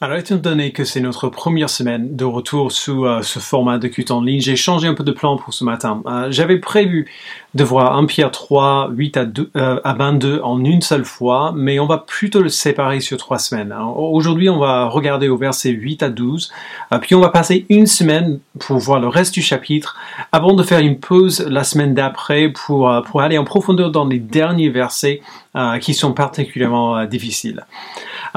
Alors, étant donné que c'est notre première semaine de retour sous euh, ce format de culte en ligne, j'ai changé un peu de plan pour ce matin. Euh, j'avais prévu de voir 1 Pierre 3, 8 à, 2, euh, à 22 en une seule fois, mais on va plutôt le séparer sur trois semaines. Aujourd'hui, on va regarder au verset 8 à 12, puis on va passer une semaine pour voir le reste du chapitre, avant de faire une pause la semaine d'après pour aller en profondeur dans les derniers versets qui sont particulièrement difficiles.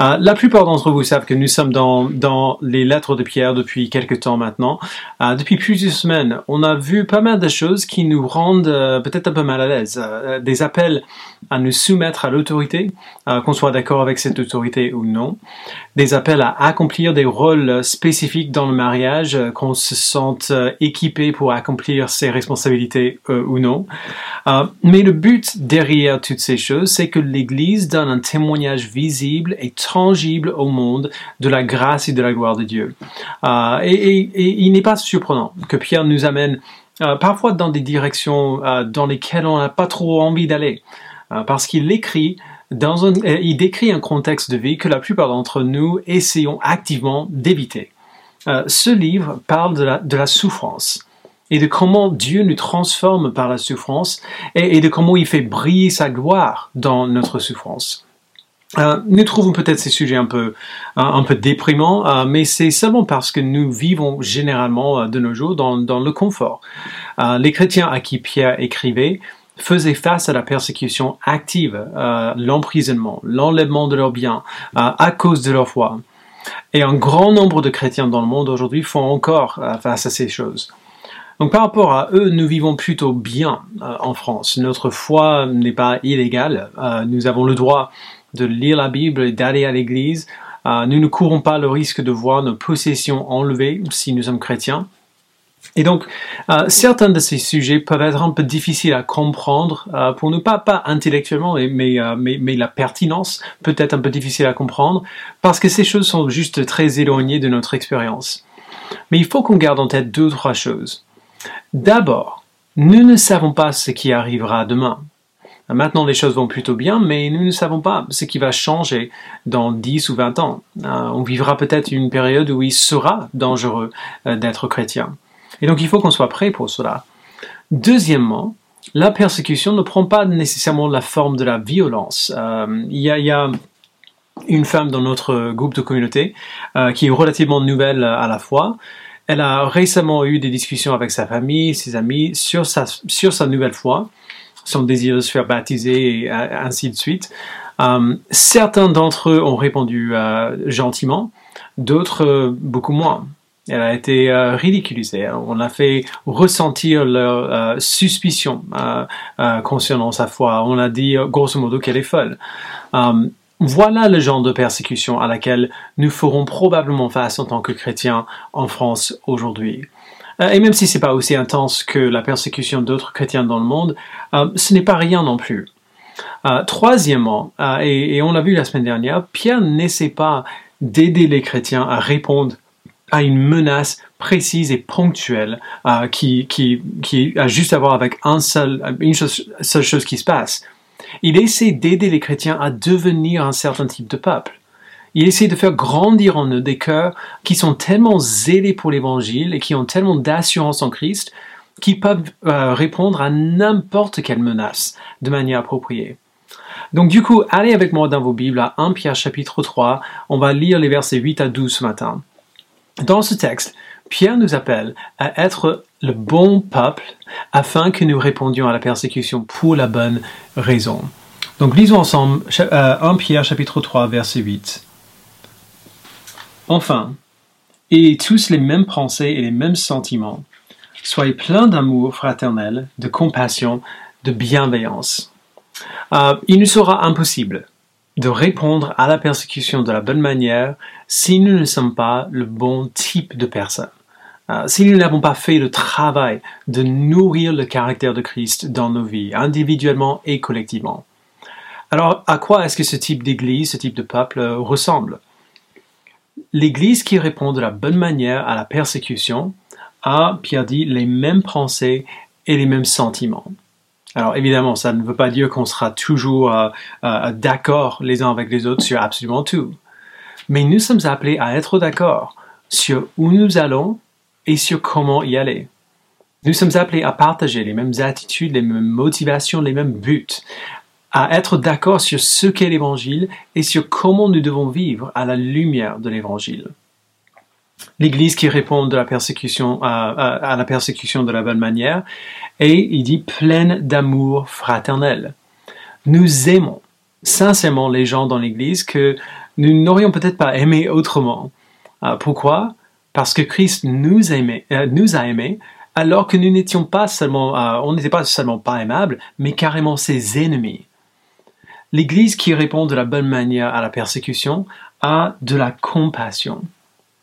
Euh, la plupart d'entre vous savent que nous sommes dans, dans les lettres de Pierre depuis quelques temps maintenant. Euh, depuis plusieurs semaines, on a vu pas mal de choses qui nous rendent euh, peut-être un peu mal à l'aise. des appels à nous soumettre à l'autorité, qu'on soit d'accord avec cette autorité ou non. Des appels à accomplir des rôles spécifiques dans le mariage, qu'on se sente équipé pour accomplir ses responsabilités ou non. mais le but derrière toutes ces choses, c'est que l'Église donne un témoignage visible et tangible au monde de la grâce et de la gloire de Dieu. Euh, et, il n'est pas surprenant que Pierre nous amène euh, parfois dans des directions euh, dans lesquelles on n'a pas trop envie d'aller, parce qu'il écrit un, il décrit un contexte de vie que la plupart d'entre nous essayons activement d'éviter. ce livre parle de la, souffrance et de comment Dieu nous transforme par la souffrance et, de comment il fait briller sa gloire dans notre souffrance. Euh, nous trouvons peut-être ces sujets un peu, un, peu déprimants, euh, mais c'est seulement parce que nous vivons généralement euh, de nos jours dans, dans le confort. les chrétiens à qui Pierre écrivait faisaient face à la persécution active, l'emprisonnement, l'enlèvement de leurs biens à cause de leur foi. Et un grand nombre de chrétiens dans le monde aujourd'hui font encore face à ces choses. Donc par rapport à eux, nous vivons plutôt bien en France. Notre foi n'est pas illégale. nous avons le droit de lire la Bible et d'aller à l'église. Euh, nous ne courons pas le risque de voir nos possessions enlevées si nous sommes chrétiens. Et donc, euh, certains de ces sujets peuvent être un peu difficiles à comprendre euh, pour nous, pas, pas intellectuellement, mais, mais, mais, la pertinence peut être un peu difficile à comprendre parce que ces choses sont juste très éloignées de notre expérience. Mais il faut qu'on garde en tête deux ou trois choses. D'abord, nous ne savons pas ce qui arrivera demain. Maintenant, les choses vont plutôt bien, mais nous ne savons pas ce qui va changer dans 10 ou 20 ans. Euh, on vivra peut-être une période où il sera dangereux euh, d'être chrétien. Et donc, il faut qu'on soit prêt pour cela. Deuxièmement, la persécution ne prend pas nécessairement la forme de la violence. Euh, il, y a, une femme dans notre groupe de communauté qui est relativement nouvelle à la fois. Elle a récemment eu des discussions avec sa famille, ses amis sur sa, sur sa nouvelle foi son désir de se faire baptiser et ainsi de suite. Euh, certains d'entre eux ont répondu euh, gentiment, d'autres euh, beaucoup moins. Elle a été ridiculisée. On a fait ressentir leur suspicion concernant sa foi. On a dit grosso modo qu'elle est folle. voilà le genre de persécution à laquelle nous ferons probablement face en tant que chrétiens en France aujourd'hui. Euh, et même si c'est pas aussi intense que la persécution d'autres chrétiens dans le monde, euh, ce n'est pas rien non plus. Euh, troisièmement, et, on l'a vu la semaine dernière, Pierre n'essaie pas d'aider les chrétiens à répondre à une menace précise et ponctuelle qui, qui, qui a juste à voir avec un seul, une seule chose qui se passe. Il essaie d'aider les chrétiens à devenir un certain type de peuple. Il essaie de faire grandir en eux des cœurs qui sont tellement zélés pour l'évangile et qui ont tellement d'assurance en Christ qu'ils peuvent euh, répondre à n'importe quelle menace de manière appropriée. Donc du coup, allez avec moi dans vos Bibles à 1 Pierre chapitre 3. On va lire les versets 8 à 12 ce matin. Dans ce texte, Pierre nous appelle à être le bon peuple afin que nous répondions à la persécution pour la bonne raison. Donc lisons ensemble 1 euh, Pierre chapitre 3 verset 8. Enfin, ayez tous les mêmes pensées et les mêmes sentiments. Soyez pleins d'amour fraternel, de compassion, de bienveillance. Euh, il nous sera impossible de répondre à la persécution de la bonne manière si nous ne sommes pas le bon type de personne. Euh, si nous n'avons pas fait le travail de nourrir le caractère de Christ dans nos vies, individuellement et collectivement. Alors, à quoi est-ce que ce type d'église, ce type de peuple ressemble? L'Église qui répond de la bonne manière à la persécution a, Pierre dit, les mêmes pensées et les mêmes sentiments. Alors évidemment, ça ne veut pas dire qu'on sera toujours euh, euh, d'accord les uns avec les autres sur absolument tout. mais nous sommes appelés à être d'accord sur où nous allons et sur comment y aller. Nous sommes appelés à partager les mêmes attitudes, les mêmes motivations, les mêmes buts, à être d'accord sur ce qu'est l'Évangile et sur comment nous devons vivre à la lumière de l'Évangile. L'Église qui répond de la persécution à, la persécution de la bonne manière et il dit pleine d'amour fraternel. Nous aimons sincèrement les gens dans l'Église que nous n'aurions peut-être pas aimé autrement. Euh, pourquoi? Parce que Christ euh, nous a aimés alors que nous n'étions pas seulement, euh, on n'était pas seulement pas aimables, mais carrément ses ennemis. L'Église qui répond de la bonne manière à la persécution a de la compassion.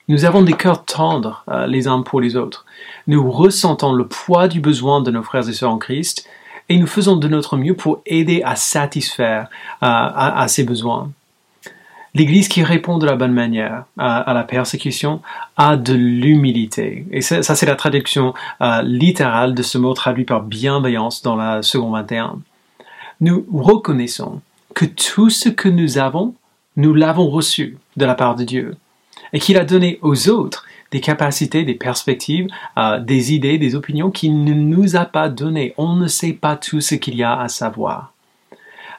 Nous avons des cœurs tendres euh, les uns pour les autres. Nous ressentons le poids du besoin de nos frères et sœurs en Christ et nous faisons de notre mieux pour aider à satisfaire euh, à, ces besoins. L'Église qui répond de la bonne manière à, la persécution a de l'humilité. Et ça, c'est la traduction euh, littérale de ce mot traduit par bienveillance dans la seconde 21. Nous reconnaissons que tout ce que nous avons, nous l'avons reçu de la part de Dieu, et qu'il a donné aux autres des capacités, des perspectives, euh, des idées, des opinions qu'il ne nous a pas données. On ne sait pas tout ce qu'il y a à savoir.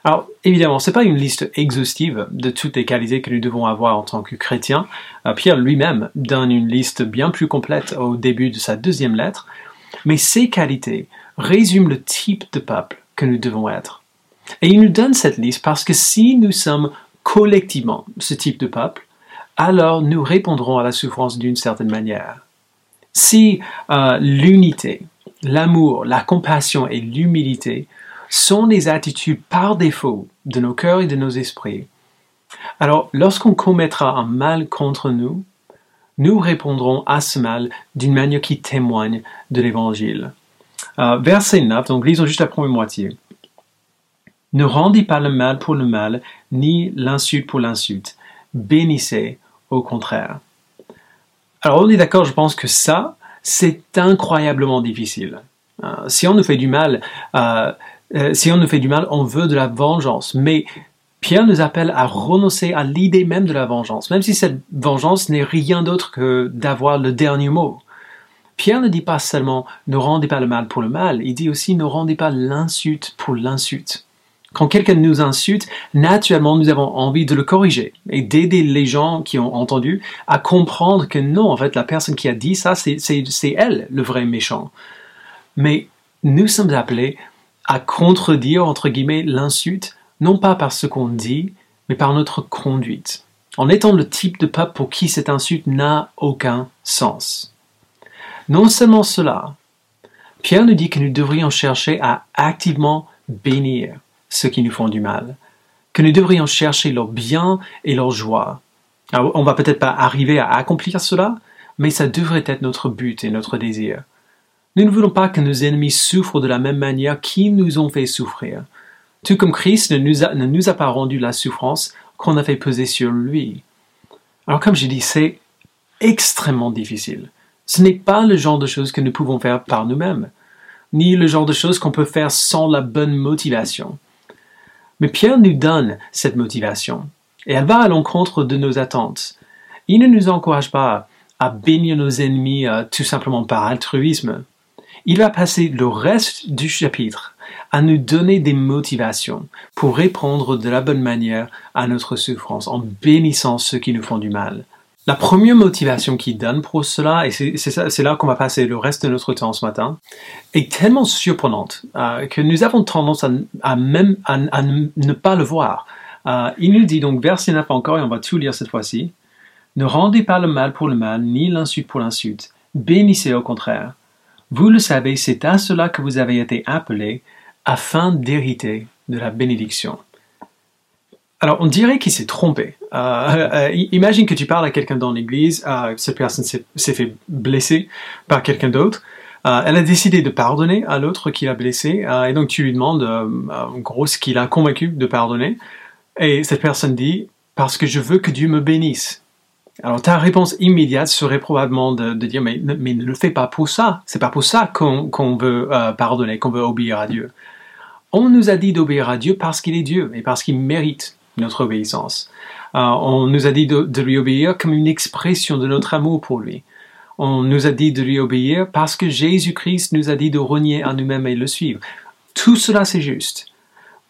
Alors, évidemment, ce n'est pas une liste exhaustive de toutes les qualités que nous devons avoir en tant que chrétiens. Euh, Pierre lui-même donne une liste bien plus complète au début de sa deuxième lettre, mais ces qualités résument le type de peuple que nous devons être. Et il nous donne cette liste parce que si nous sommes collectivement ce type de peuple, alors nous répondrons à la souffrance d'une certaine manière. Si euh, l'unité, l'amour, la compassion et l'humilité sont les attitudes par défaut de nos cœurs et de nos esprits, alors lorsqu'on commettra un mal contre nous, nous répondrons à ce mal d'une manière qui témoigne de l'Évangile. Euh, verset 9, donc lisons juste la première moitié. Ne rendez pas le mal pour le mal, ni l'insulte pour l'insulte. Bénissez au contraire. Alors on est d'accord, je pense que ça, c'est incroyablement difficile. Euh, si on nous fait du mal, euh, euh, si on nous fait du mal, on veut de la vengeance. Mais Pierre nous appelle à renoncer à l'idée même de la vengeance, même si cette vengeance n'est rien d'autre que d'avoir le dernier mot. Pierre ne dit pas seulement ne rendez pas le mal pour le mal, il dit aussi ne rendez pas l'insulte pour l'insulte. Quand quelqu'un nous insulte, naturellement, nous avons envie de le corriger et d'aider les gens qui ont entendu à comprendre que non, en fait, la personne qui a dit ça, c'est elle le vrai méchant. Mais nous sommes appelés à contredire, entre guillemets, l'insulte, non pas par ce qu'on dit, mais par notre conduite, en étant le type de peuple pour qui cette insulte n'a aucun sens. Non seulement cela, Pierre nous dit que nous devrions chercher à activement bénir ceux qui nous font du mal, que nous devrions chercher leur bien et leur joie. On on va peut-être pas arriver à accomplir cela, mais ça devrait être notre but et notre désir. Nous ne voulons pas que nos ennemis souffrent de la même manière qu'ils nous ont fait souffrir, tout comme Christ ne nous a, ne nous a pas rendu la souffrance qu'on a fait peser sur lui. Alors comme j'ai dit, c'est extrêmement difficile. Ce n'est pas le genre de choses que nous pouvons faire par nous-mêmes, ni le genre de choses qu'on peut faire sans la bonne motivation. Mais Pierre nous donne cette motivation, et elle va à l'encontre de nos attentes. Il ne nous encourage pas à bénir nos ennemis euh, tout simplement par altruisme. Il va passer le reste du chapitre à nous donner des motivations pour répondre de la bonne manière à notre souffrance en bénissant ceux qui nous font du mal. La première motivation qu'il donne pour cela, et c'est là qu'on va passer le reste de notre temps ce matin, est tellement surprenante euh, que nous avons tendance à, même à, ne pas le voir. Euh, il nous dit donc, verset 9 encore, et on va tout lire cette fois-ci, Ne rendez pas le mal pour le mal, ni l'insulte pour l'insulte. Bénissez au contraire. Vous le savez, c'est à cela que vous avez été appelés, afin d'hériter de la bénédiction. Alors, on dirait qu'il s'est trompé. Euh, euh, imagine que tu parles à quelqu'un dans l'église, euh, cette personne s'est fait blesser par quelqu'un d'autre. elle a décidé de pardonner à l'autre qui l'a blessé, et donc tu lui demandes, en gros, ce qu'il a convaincu de pardonner. Et cette personne dit, parce que je veux que Dieu me bénisse. Alors ta réponse immédiate serait probablement de, dire, mais, mais, ne le fais pas pour ça. C'est pas pour ça qu'on veut pardonner, qu'on veut obéir à Dieu. On nous a dit d'obéir à Dieu parce qu'il est Dieu et parce qu'il mérite notre obéissance. on nous a dit de, de, lui obéir comme une expression de notre amour pour lui. On nous a dit de lui obéir parce que Jésus-Christ nous a dit de renier à nous-mêmes et le suivre. Tout cela, c'est juste.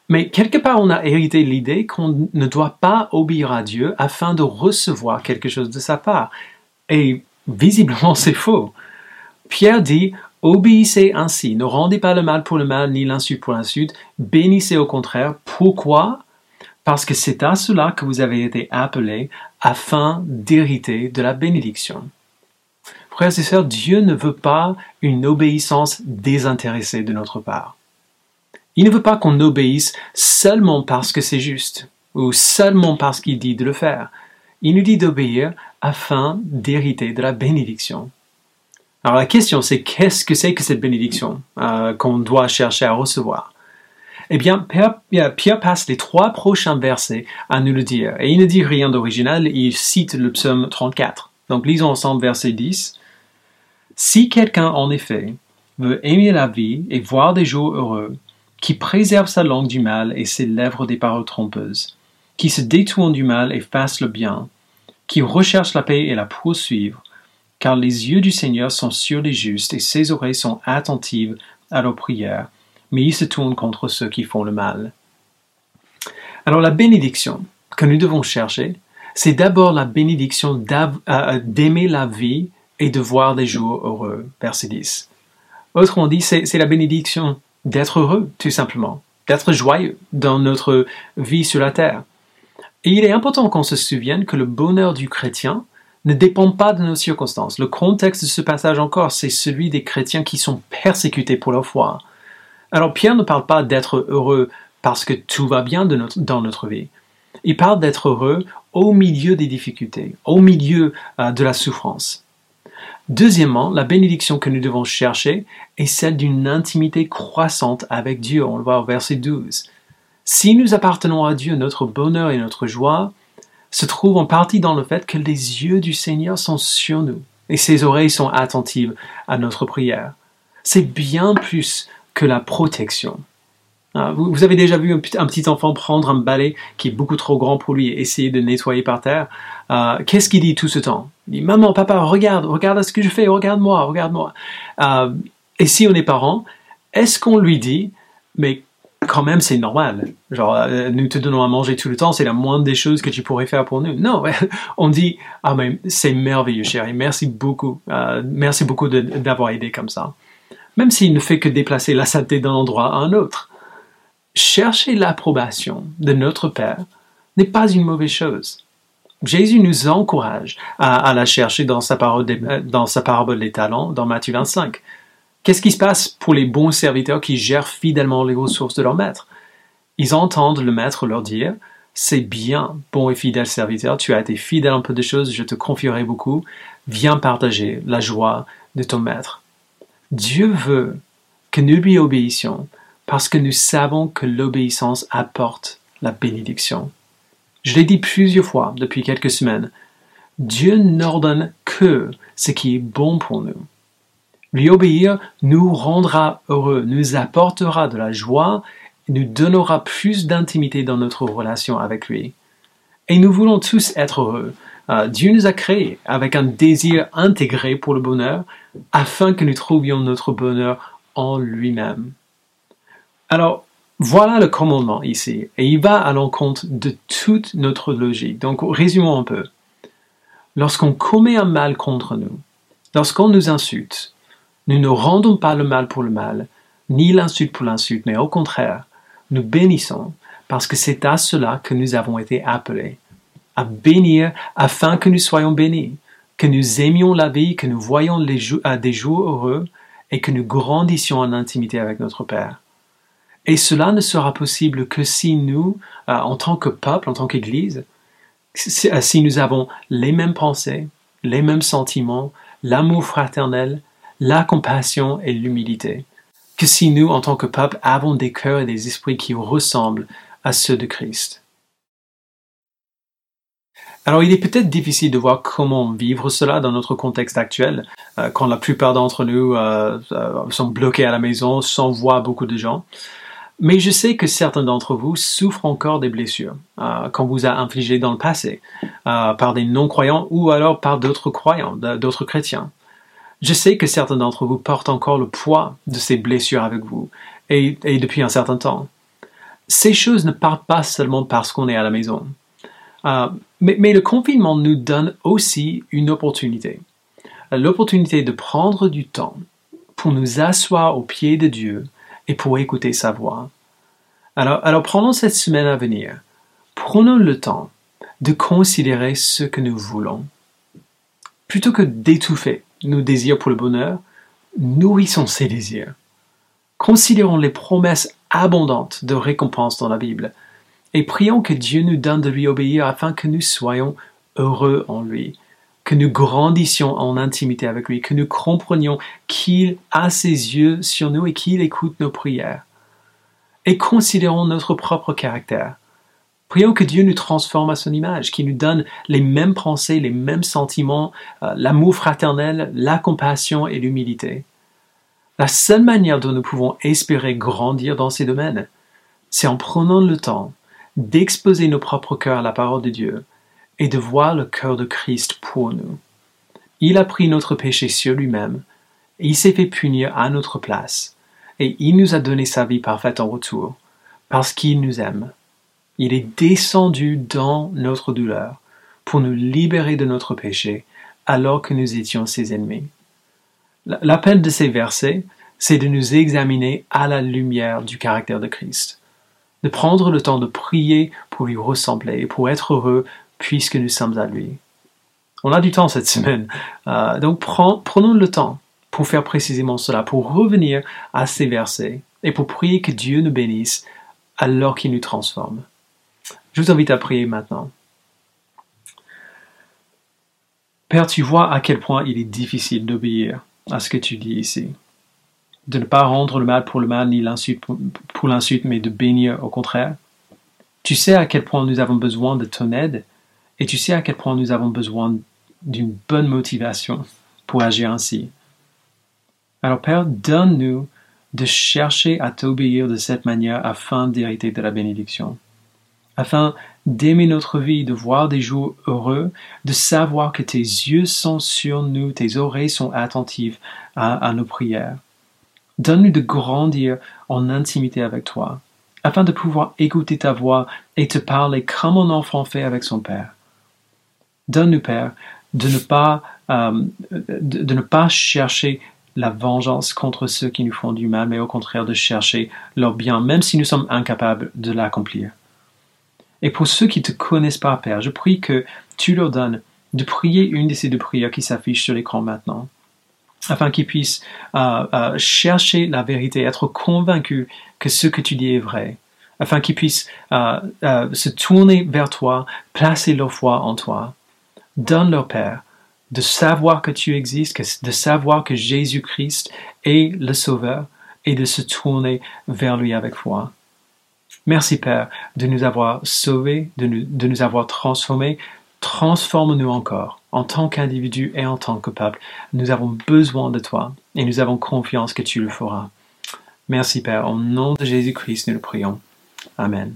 Mais quelque part, on a hérité l'idée qu'on ne doit pas obéir à Dieu afin de recevoir quelque chose de sa part. Et visiblement, c'est faux. Pierre dit, obéissez ainsi, ne rendez pas le mal pour le mal, ni l'insulte pour l'insulte, bénissez au contraire. Pourquoi Parce que c'est à cela que vous avez été appelés afin d'hériter de la bénédiction. Frères et sœurs, Dieu ne veut pas une obéissance désintéressée de notre part. Il ne veut pas qu'on obéisse seulement parce que c'est juste, ou seulement parce qu'il dit de le faire. Il nous dit d'obéir afin d'hériter de la bénédiction. Alors la question c'est qu'est-ce que c'est que cette bénédiction euh, qu'on doit chercher à recevoir? Eh bien, Pierre, passe les trois prochains versets à nous le dire. Et il ne dit rien d'original, il cite le psaume 34. Donc lisons ensemble verset 10. Si quelqu'un en effet veut aimer la vie et voir des jours heureux, qui préserve sa langue du mal et ses lèvres des paroles trompeuses, qui se détourne du mal et fasse le bien, qui recherche la paix et la poursuivre, car les yeux du Seigneur sont sur les justes et ses oreilles sont attentives à leurs prières, mais il se tourne contre ceux qui font le mal. Alors la bénédiction que nous devons chercher, c'est d'abord la bénédiction euh, d'aimer la vie et de voir des jours heureux. Verset 10. Autrement dit, c'est la bénédiction d'être heureux, tout simplement, d'être joyeux dans notre vie sur la terre. Et il est important qu'on se souvienne que le bonheur du chrétien ne dépend pas de nos circonstances. Le contexte de ce passage encore, c'est celui des chrétiens qui sont persécutés pour leur foi. Alors Pierre ne parle pas d'être heureux parce que tout va bien dans notre vie. Il parle d'être heureux au milieu des difficultés, au milieu euh, de la souffrance. Deuxièmement, la bénédiction que nous devons chercher est celle d'une intimité croissante avec Dieu. On le voit au verset 12. Si nous appartenons à Dieu, notre bonheur et notre joie se trouvent en partie dans le fait que les yeux du Seigneur sont sur nous et ses oreilles sont attentives à notre prière. C'est bien plus que la protection. Ah, vous avez déjà vu un petit enfant prendre un balai qui est beaucoup trop grand pour lui et essayer de nettoyer par terre. Euh, qu'est-ce qu'il dit tout ce temps? Il dit Maman, papa, regarde, regarde ce que je fais, regarde-moi, regarde-moi. Euh, et si on est parent, est-ce qu'on lui dit Mais quand même, c'est normal. Genre, euh, nous te donnons à manger tout le temps, c'est la moindre des choses que tu pourrais faire pour nous. Non, on dit Ah, mais c'est merveilleux, chérie, merci beaucoup. merci beaucoup d'avoir aidé comme ça. Même s'il ne fait que déplacer la saleté d'un endroit à un autre chercher l'approbation de notre Père n'est pas une mauvaise chose. Jésus nous encourage à, la chercher dans sa, parole dans sa parabole des talents, dans Matthieu 25. Qu'est-ce qui se passe pour les bons serviteurs qui gèrent fidèlement les ressources de leur maître? Ils entendent le maître leur dire C'est bien, bon et fidèle serviteur, tu as été fidèle en peu de choses, je te confierai beaucoup, viens partager la joie de ton maître. Dieu veut que nous lui obéissions parce que nous savons que l'obéissance apporte la bénédiction. Je l'ai dit plusieurs fois depuis quelques semaines, Dieu n'ordonne que ce qui est bon pour nous. Lui obéir nous rendra heureux, nous apportera de la joie, nous donnera plus d'intimité dans notre relation avec lui. Et nous voulons tous être heureux. Euh, Dieu nous a créés avec un désir intégré pour le bonheur afin que nous trouvions notre bonheur en lui-même. Alors, voilà le commandement ici, et il va à l'encontre de toute notre logique. Donc, résumons un peu. Lorsqu'on commet un mal contre nous, lorsqu'on nous insulte, nous ne rendons pas le mal pour le mal, ni l'insulte pour l'insulte, mais au contraire, nous bénissons, parce que c'est à cela que nous avons été appelés, à bénir afin que nous soyons bénis, que nous aimions la vie, que nous voyions les des jours heureux, et que nous grandissions en intimité avec notre Père. Et cela ne sera possible que si nous, euh, en tant que peuple, en tant qu'Église, euh, si nous avons les mêmes pensées, les mêmes sentiments, l'amour fraternel, la compassion et l'humilité, que si nous, en tant que peuple, avons des cœurs et des esprits qui ressemblent à ceux de Christ. Alors il est peut-être difficile de voir comment vivre cela dans notre contexte actuel, euh, quand la plupart d'entre nous sont bloqués à la maison sans voir beaucoup de gens. Mais je sais que certains d'entre vous souffrent encore des blessures euh, qu'on vous a infligées dans le passé, euh, par des non-croyants ou alors par d'autres croyants, d'autres chrétiens. Je sais que certains d'entre vous portent encore le poids de ces blessures avec vous, et, depuis un certain temps. Ces choses ne partent pas seulement parce qu'on est à la maison. Euh, mais, le confinement nous donne aussi une opportunité. L'opportunité de prendre du temps pour nous asseoir au pied de Dieu et pour écouter sa voix. Alors, alors prenons cette semaine à venir. Prenons le temps de considérer ce que nous voulons. Plutôt que d'étouffer nos désirs pour le bonheur, nourrissons ces désirs. Considérons les promesses abondantes de récompense dans la Bible et prions que Dieu nous donne de lui obéir afin que nous soyons heureux en lui, que nous grandissions en intimité avec lui, que nous comprenions qu'il a ses yeux sur nous et qu'il écoute nos prières. Et considérons notre propre caractère. Prions que Dieu nous transforme à son image, qu'il nous donne les mêmes pensées, les mêmes sentiments, euh, l'amour fraternel, la compassion et l'humilité. La seule manière dont nous pouvons espérer grandir dans ces domaines, c'est en prenant le temps d'exposer nos propres cœurs à la parole de Dieu et de voir le cœur de Christ pour nous. Il a pris notre péché sur lui-même, et il s'est fait punir à notre place, et il nous a donné sa vie parfaite en retour, parce qu'il nous aime. Il est descendu dans notre douleur pour nous libérer de notre péché alors que nous étions ses ennemis. L'appel de ces versets, c'est de nous examiner à la lumière du caractère de Christ, de prendre le temps de prier pour lui ressembler et pour être heureux puisque nous sommes à lui. On a du temps cette semaine, euh, donc prenons le temps pour faire précisément cela, pour revenir à ces versets et pour prier que Dieu nous bénisse alors qu'il nous transforme. Je vous invite à prier maintenant. Père, tu vois à quel point il est difficile d'obéir à ce que tu dis ici. De ne pas rendre le mal pour le mal ni l'insulte pour l'insulte, mais de bénir au contraire. Tu sais à quel point nous avons besoin de ton aide et tu sais à quel point nous avons besoin d'une bonne motivation pour agir ainsi. Alors Père, donne-nous de chercher à t'obéir de cette manière afin d'hériter de la bénédiction, afin d'aimer notre vie, de voir des jours heureux, de savoir que tes yeux sont sur nous, tes oreilles sont attentives à, à nos prières. Donne-nous de grandir en intimité avec toi, afin de pouvoir écouter ta voix et te parler comme un enfant fait avec son Père. Donne-nous, Père, de ne pas, euh, de, ne pas chercher la vengeance contre ceux qui nous font du mal, mais au contraire de chercher leur bien, même si nous sommes incapables de l'accomplir. Et pour ceux qui ne te connaissent pas, Père, je prie que tu leur donnes de prier une de ces deux prières qui s'affichent sur l'écran maintenant, afin qu'ils puissent euh, euh, chercher la vérité, être convaincus que ce que tu dis est vrai, afin qu'ils puissent se tourner vers toi, placer leur foi en toi, Donne leur Père de savoir que tu existes, de savoir que Jésus-Christ est le Sauveur et de se tourner vers lui avec foi. Merci Père de nous avoir sauvés, de nous, de nous avoir transformés. Transforme-nous encore en tant qu'individu et en tant que peuple. Nous avons besoin de toi et nous avons confiance que tu le feras. Merci Père, au nom de Jésus-Christ nous le prions. Amen.